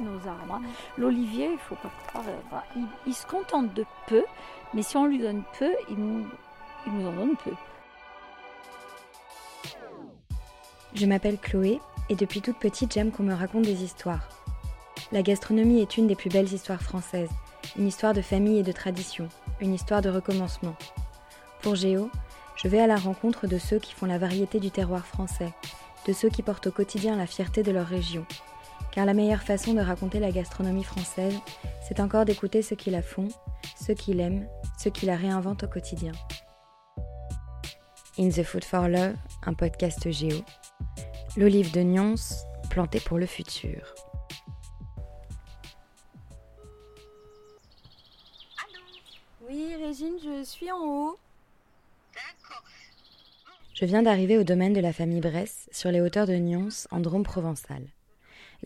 nos arbres. hein. L'olivier, il faut pas croire, euh, il, il se contente de peu, mais si on lui donne peu, il nous, il nous en donne peu. Je m'appelle Chloé et depuis toute petite j'aime qu'on me raconte des histoires. La gastronomie est une des plus belles histoires françaises, une histoire de famille et de tradition, une histoire de recommencement. Pour Géo, je vais à la rencontre de ceux qui font la variété du terroir français, de ceux qui portent au quotidien la fierté de leur région. Car la meilleure façon de raconter la gastronomie française, c'est encore d'écouter ceux qui la font, ceux qui l'aiment, ceux qui la réinventent au quotidien. In the Food for Love, un podcast Géo. L'olive de Nyons, plantée pour le futur. Oui, Régine, je suis en haut. Je viens d'arriver au domaine de la famille Bresse, sur les hauteurs de Nyons, en Drôme provençal.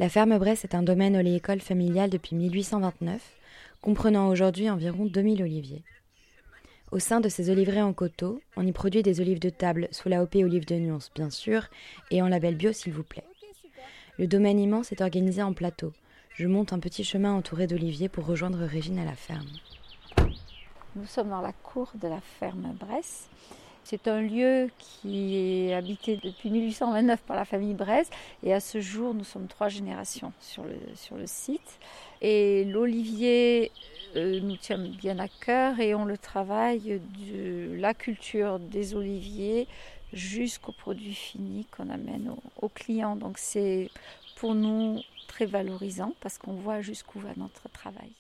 La ferme Bresse est un domaine oléicole familial depuis 1829, comprenant aujourd'hui environ 2000 oliviers. Au sein de ces oliveraies en coteaux, on y produit des olives de table sous la OP Olive de Nyons, bien sûr, et en label bio, s'il vous plaît. Le domaine immense est organisé en plateau. Je monte un petit chemin entouré d'oliviers pour rejoindre Régine à la ferme. Nous sommes dans la cour de la ferme Bresse. C'est un lieu qui est habité depuis 1829 par la famille Bresse et à ce jour nous sommes trois générations sur le, site. Et l'olivier euh, nous tient bien à cœur et on le travaille de la culture des oliviers jusqu'au produit fini qu'on amène aux clients. Donc c'est pour nous très valorisant parce qu'on voit jusqu'où va notre travail.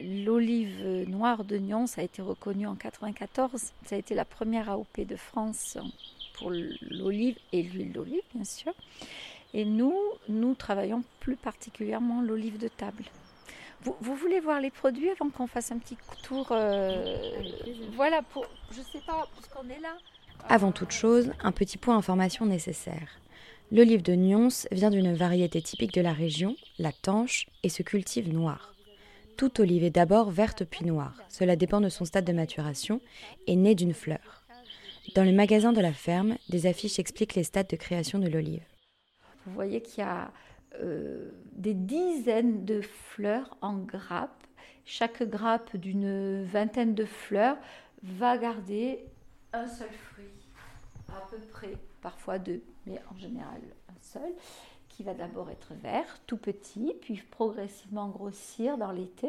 L'olive noire de Nyons a été reconnue en 94. Ça a été la première AOP de France pour l'olive et l'huile d'olive, bien sûr. Et nous, nous travaillons plus particulièrement l'olive de table. Vous, voulez voir les produits avant qu'on fasse un petit tour euh, Voilà, pour, je sais pas, puisqu'on est là. Avant toute chose, un petit point information nécessaire. L'olive de Nyons vient d'une variété typique de la région, la tanche, et se cultive noire. Toute olive est d'abord verte puis noire. Cela dépend de son stade de maturation et naît d'une fleur. Dans le magasin de la ferme, des affiches expliquent les stades de création de l'olive. Vous voyez qu'il y a euh, des dizaines de fleurs en grappe. Chaque grappe d'une vingtaine de fleurs va garder un seul fruit, à peu près, parfois deux, mais en général un seul qui va d'abord être vert, tout petit, puis progressivement grossir dans l'été,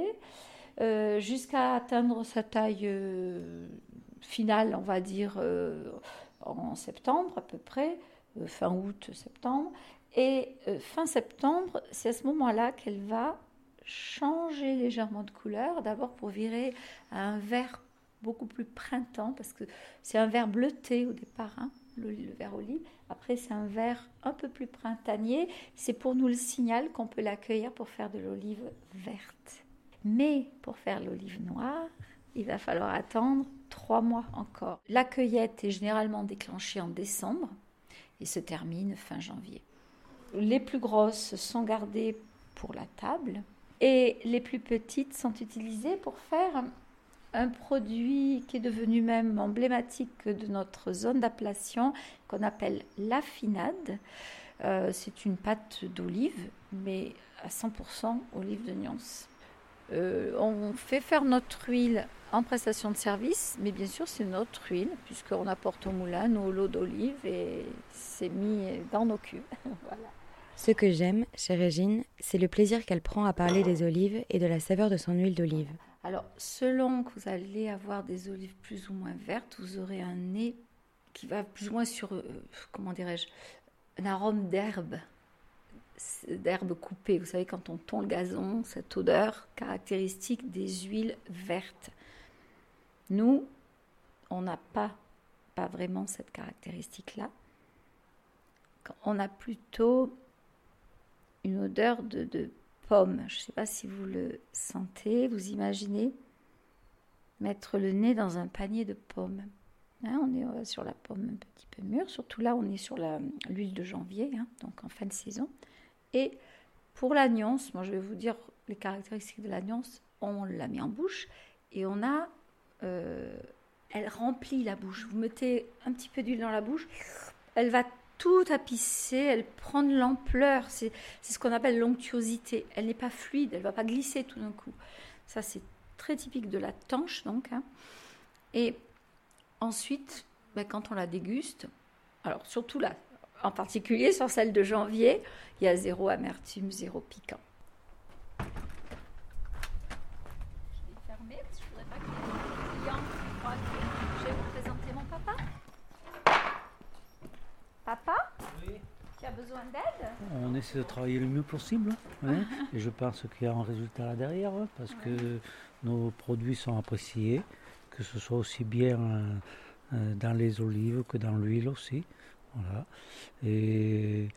euh, jusqu'à atteindre sa taille euh, finale, on va dire, euh, en septembre à peu près, fin août, septembre. Et fin septembre, c'est à ce moment-là qu'elle va changer légèrement de couleur, d'abord pour virer à un vert beaucoup plus printemps, parce que c'est un vert bleuté au départ, hein, le, vert olive. Après, c'est un vert un peu plus printanier. C'est pour nous le signal qu'on peut l'accueillir pour faire de l'olive verte. Mais pour faire l'olive noire, il va falloir attendre trois mois encore. La cueillette est généralement déclenchée en décembre et se termine fin janvier. Les plus grosses sont gardées pour la table et les plus petites sont utilisées pour faire un produit qui est devenu même emblématique de notre zone d'appellation qu'on appelle l'affinade. Euh, c'est une pâte d'olive, mais à 100% olive de Nyons. Euh, on fait faire notre huile en prestation de service, mais bien sûr c'est notre huile, puisqu'on apporte au moulin nos lots d'olive et c'est mis dans nos cubes. voilà. Ce que j'aime chez Régine, c'est le plaisir qu'elle prend à parler des olives et de la saveur de son huile d'olive. Alors, selon que vous allez avoir des olives plus ou moins vertes, vous aurez un nez qui va plus ou moins sur, euh, comment dirais-je, un arôme d'herbe, d'herbe coupée. Vous savez, quand on tond le gazon, cette odeur caractéristique des huiles vertes. Nous, on n'a pas, pas vraiment cette caractéristique-là. On a plutôt une odeur de, de Je ne sais pas si vous le sentez, vous imaginez mettre le nez dans un panier de pommes. Hein, on est sur la pomme un petit peu mûre, surtout là on est sur l'huile de janvier, hein, donc en fin de saison. Et pour la nuance, moi je vais vous dire les caractéristiques de la nuance, on la met en bouche et on a, euh, elle remplit la bouche. Vous mettez un petit peu d'huile dans la bouche, elle va tout tapissée, elle prend de l'ampleur. C'est ce qu'on appelle l'onctuosité. Elle n'est pas fluide, elle ne va pas glisser tout d'un coup. Ça, c'est très typique de la tanche, donc. Hein. Et ensuite, ben, quand on la déguste, alors surtout là, en particulier sur celle de janvier, il y a zéro amertume, zéro piquant. Papa Oui. Tu as besoin d'aide On essaie de travailler le mieux possible. Hein, et je pense qu'il y a un résultat là derrière hein, parce que nos produits sont appréciés, que ce soit aussi bien euh, euh, dans les olives que dans l'huile aussi. Voilà. Et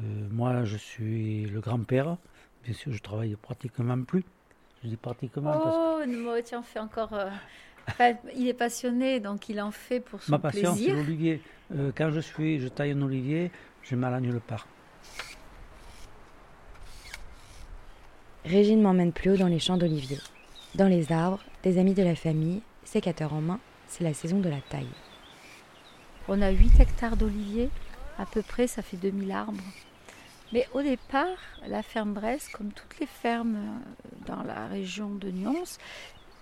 euh, moi, je suis le grand-père. Bien sûr, je travaille pratiquement plus. Je dis pratiquement. Oh, parce que... tiens, on fait encore il est passionné, donc il en fait pour son Ma passion, c'est l'olivier. Euh, quand je suis, je taille un olivier, je m'alagne le part. Régine m'emmène plus haut dans les champs d'oliviers. Dans les arbres, des amis de la famille, sécateurs en main, c'est la saison de la taille. On a 8 hectares d'oliviers, à peu près, ça fait 2000 arbres. Mais au départ, la ferme Bresse, comme toutes les fermes euh, dans la région de Nyons,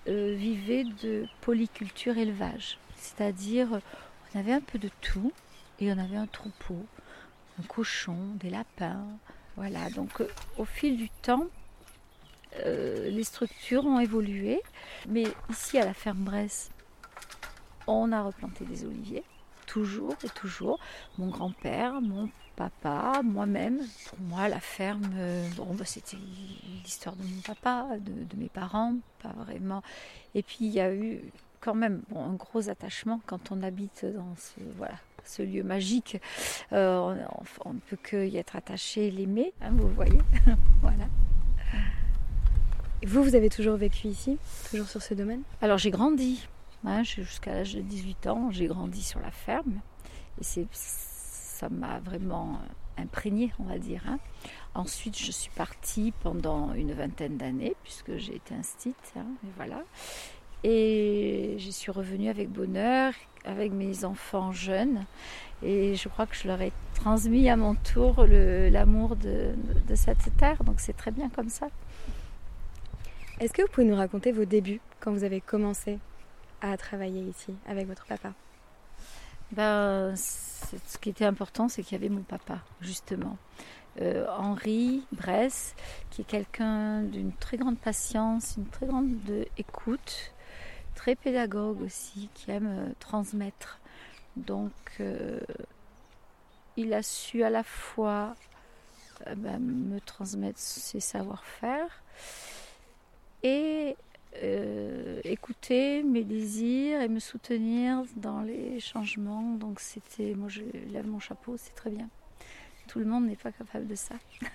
euh, vivait de polyculture élevage. C'est-à-dire, on avait un peu de tout et on avait un troupeau, un cochon, des lapins. Voilà, donc euh, au fil du temps, euh, les structures ont évolué. Mais ici, à la ferme Bresse, on a replanté des oliviers, toujours et toujours. Mon grand-père, mon papa, moi-même. Pour moi, la ferme, euh, bon, bah, c'était l'histoire de mon papa, de, mes parents, pas vraiment. Et puis il y a eu quand même un gros attachement quand on habite dans ce, voilà, ce lieu magique. Euh, on, ne peut que y être attaché, l'aimer, hein, vous voyez. voilà. Et vous, vous avez toujours vécu ici, toujours sur ce domaine? Alors j'ai grandi, hein, jusqu'à l'âge de 18 ans, j'ai grandi sur la ferme. Et c'est ça m'a vraiment euh, imprégné, on va dire. Hein. Ensuite, je suis partie pendant une vingtaine d'années, puisque j'ai été instite, hein, et voilà. Et je suis revenue avec bonheur, avec mes enfants jeunes, et je crois que je leur ai transmis à mon tour l'amour de, de cette terre, donc c'est très bien comme ça. Est-ce que vous pouvez nous raconter vos débuts quand vous avez commencé à travailler ici avec votre papa? Ben, ce qui était important, c'est qu'il y avait mon papa, justement. Euh, Henri Bresse, qui est quelqu'un d'une très grande patience, une très grande écoute, très pédagogue aussi, qui aime euh, transmettre. Donc, euh, il a su à la fois ben, me transmettre ses savoir-faire et écouter mes désirs et me soutenir dans les changements. Donc c'était, moi je lève mon chapeau, c'est très bien. Tout le monde n'est pas capable de ça.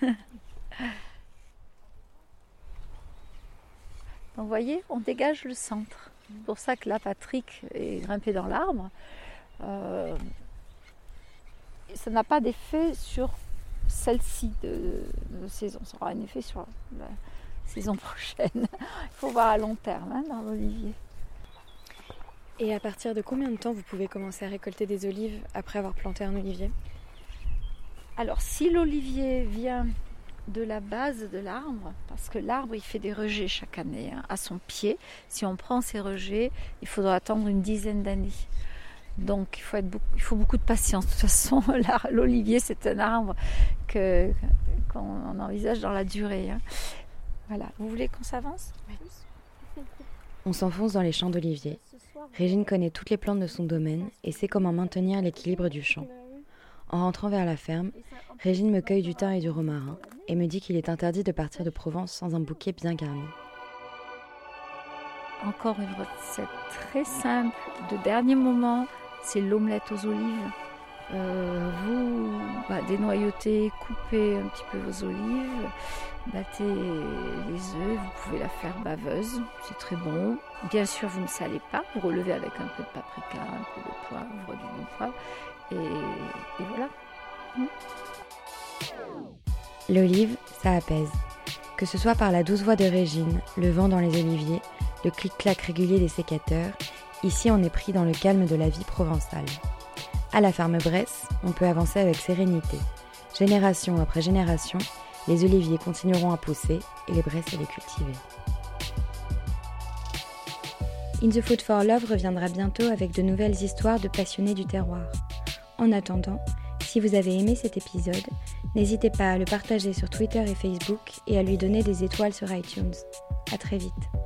Donc vous voyez, on dégage le centre. C'est pour ça que là, Patrick est grimpé dans l'arbre. Euh, ça n'a pas d'effet sur celle-ci de, saison. Ça aura un effet sur la, saison prochaine. Il faut voir à long terme hein, dans l'olivier. Et à partir de combien de temps vous pouvez commencer à récolter des olives après avoir planté un olivier? Alors si l'olivier vient de la base de l'arbre, parce que l'arbre il fait des rejets chaque année hein, à son pied, si on prend ces rejets, il faudra attendre une dizaine d'années. Donc il faut, être beaucoup, il faut beaucoup de patience. De toute façon, l'olivier c'est un arbre qu'on envisage dans la durée. Hein. Voilà. Vous voulez qu'on s'avance On s'enfonce dans les champs d'oliviers. Régine connaît toutes les plantes de son domaine et sait comment maintenir l'équilibre du champ. En rentrant vers la ferme, Régine me cueille du thym et du romarin et me dit qu'il est interdit de partir de Provence sans un bouquet bien garni. Encore une recette très simple de dernier moment, c'est l'omelette aux olives. Euh, vous bah, coupez un petit peu vos olives, battez les œufs, vous pouvez la faire baveuse, c'est très bon. Bien sûr, vous ne salez pas, vous relevez avec un peu de paprika, un peu de poivre, du bon poivre, et, voilà. Mmh. L'olive, ça apaise. Que ce soit par la douce voix de Régine, le vent dans les oliviers, le clic-clac régulier des sécateurs, ici on est pris dans le calme de la vie provençale. À la ferme Bresse, on peut avancer avec sérénité. Génération après génération, les oliviers continueront à pousser et les bresses à les cultiver. In the Food for Love reviendra bientôt avec de nouvelles histoires de passionnés du terroir. En attendant, si vous avez aimé cet épisode, n'hésitez pas à le partager sur Twitter et Facebook et à lui donner des étoiles sur iTunes. À très vite.